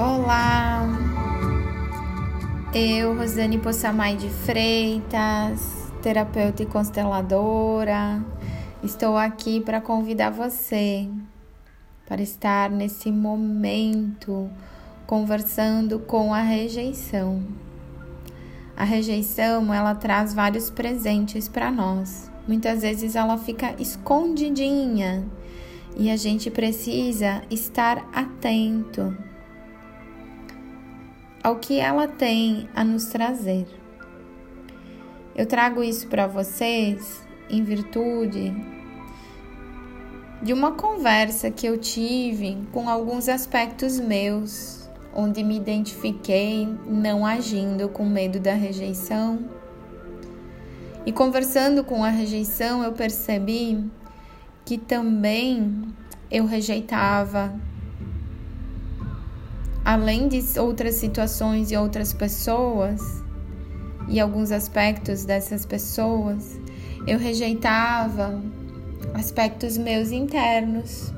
Olá, eu, Rosane Possamay de Freitas, terapeuta e consteladora, estou aqui para convidar você para estar nesse momento conversando com a rejeição. A rejeição, ela traz vários presentes para nós. Muitas vezes ela fica escondidinha e a gente precisa estar atento ao que ela tem a nos trazer. Eu trago isso para vocês em virtude de uma conversa que eu tive com alguns aspectos meus, onde me identifiquei não agindo com medo da rejeição. E conversando com a rejeição, eu percebi que também eu rejeitava além de outras situações e outras pessoas e alguns aspectos dessas pessoas, eu rejeitava aspectos meus internos.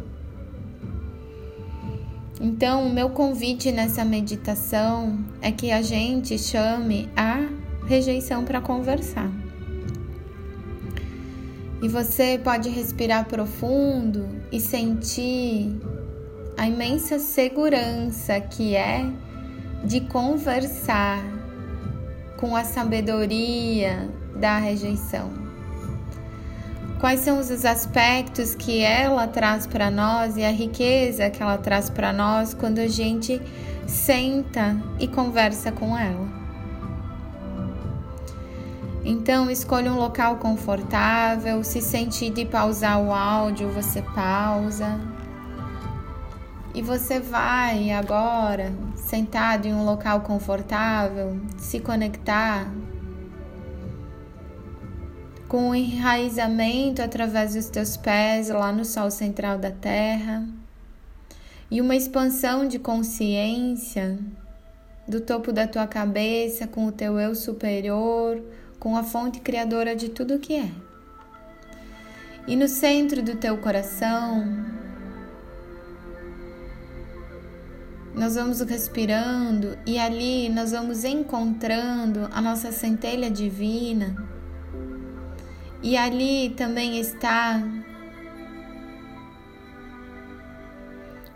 Então, o meu convite nessa meditação é que a gente chame a rejeição para conversar. E você pode respirar profundo e sentir a imensa segurança que é de conversar com a sabedoria da rejeição. Quais são os aspectos que ela traz para nós e a riqueza que ela traz para nós quando a gente senta e conversa com ela? Então, escolha um local confortável. Se sentir de pausar o áudio, você pausa. E você vai agora, sentado em um local confortável, se conectar com o enraizamento através dos teus pés lá no sol central da Terra e uma expansão de consciência do topo da tua cabeça com o teu eu superior, com a fonte criadora de tudo que é. E no centro do teu coração, nós vamos respirando e ali nós vamos encontrando a nossa centelha divina. E ali também está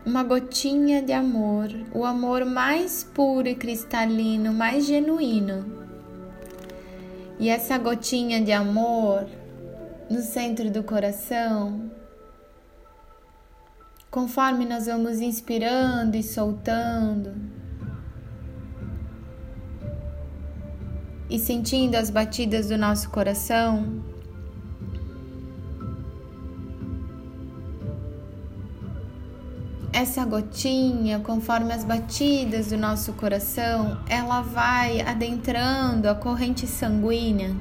uma gotinha de amor, o amor mais puro e cristalino, mais genuíno. E essa gotinha de amor no centro do coração conforme nós vamos inspirando e soltando, e sentindo as batidas do nosso coração. Essa gotinha, conforme as batidas do nosso coração, ela vai adentrando a corrente sanguínea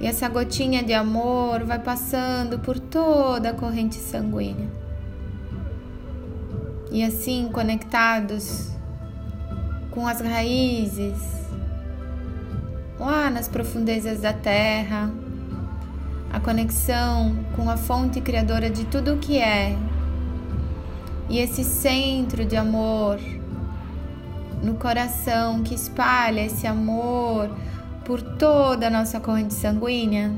e essa gotinha de amor vai passando por toda a corrente sanguínea. E assim, conectados com as raízes, lá nas profundezas da terra, a conexão com a fonte criadora de tudo o que é, e esse centro de amor no coração que espalha esse amor por toda a nossa corrente sanguínea.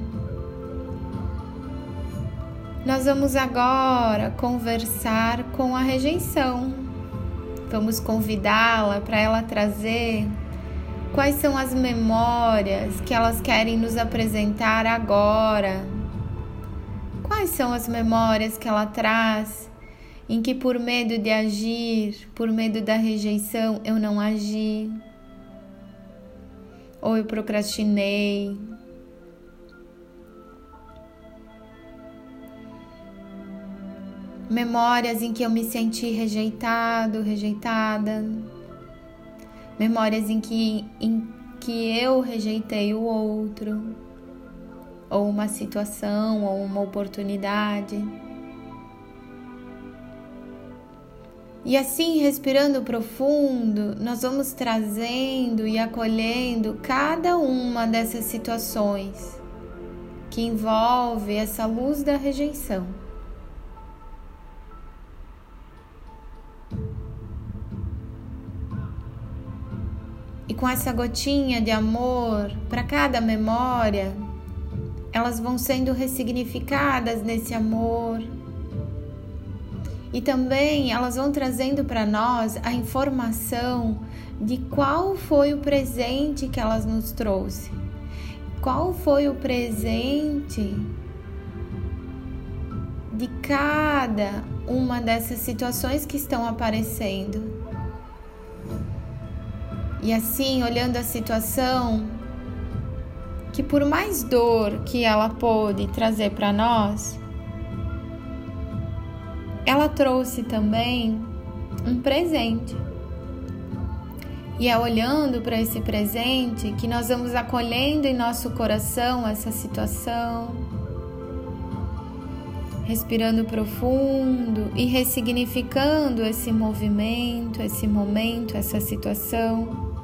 Nós vamos agora conversar com a rejeição. Vamos convidá-la para ela trazer quais são as memórias que elas querem nos apresentar agora. Quais são as memórias que ela traz em que, por medo de agir, por medo da rejeição, eu não agi? Ou eu procrastinei. Memórias em que eu me senti rejeitado, rejeitada. Memórias em que, em que eu rejeitei o outro, ou uma situação, ou uma oportunidade. E assim, respirando profundo, nós vamos trazendo e acolhendo cada uma dessas situações que envolve essa luz da rejeição. E com essa gotinha de amor para cada memória, elas vão sendo ressignificadas nesse amor e também elas vão trazendo para nós a informação de qual foi o presente que elas nos trouxe. Qual foi o presente de cada uma dessas situações que estão aparecendo. E assim, olhando a situação, que por mais dor que ela pôde trazer para nós, ela trouxe também um presente. E é olhando para esse presente que nós vamos acolhendo em nosso coração essa situação, respirando profundo e ressignificando esse movimento, esse momento, essa situação.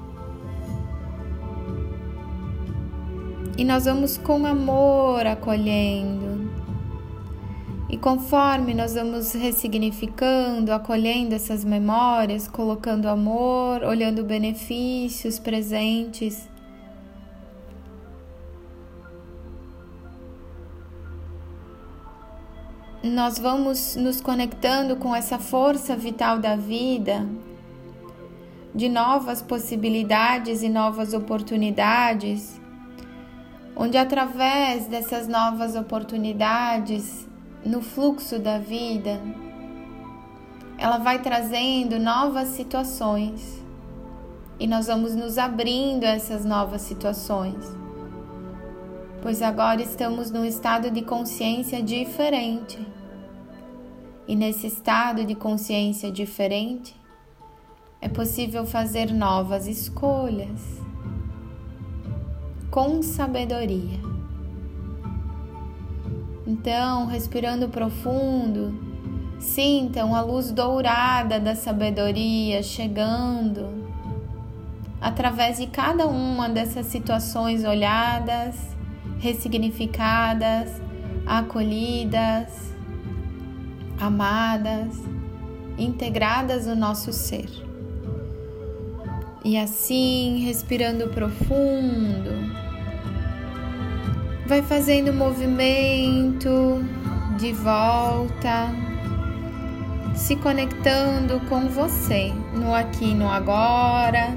E nós vamos com amor acolhendo. E conforme nós vamos ressignificando, acolhendo essas memórias, colocando amor, olhando benefícios presentes, nós vamos nos conectando com essa força vital da vida, de novas possibilidades e novas oportunidades, onde através dessas novas oportunidades, no fluxo da vida, ela vai trazendo novas situações. E nós vamos nos abrindo a essas novas situações, pois agora estamos num estado de consciência diferente. E nesse estado de consciência diferente, é possível fazer novas escolhas. Com sabedoria. Então, respirando profundo, sintam a luz dourada da sabedoria chegando através de cada uma dessas situações olhadas, ressignificadas, acolhidas amadas, integradas no nosso ser. E assim, respirando profundo, vai fazendo movimento de volta, se conectando com você no aqui no agora,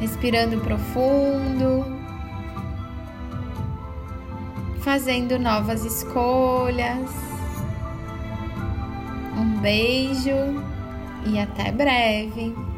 respirando profundo, fazendo novas escolhas beijo e até breve!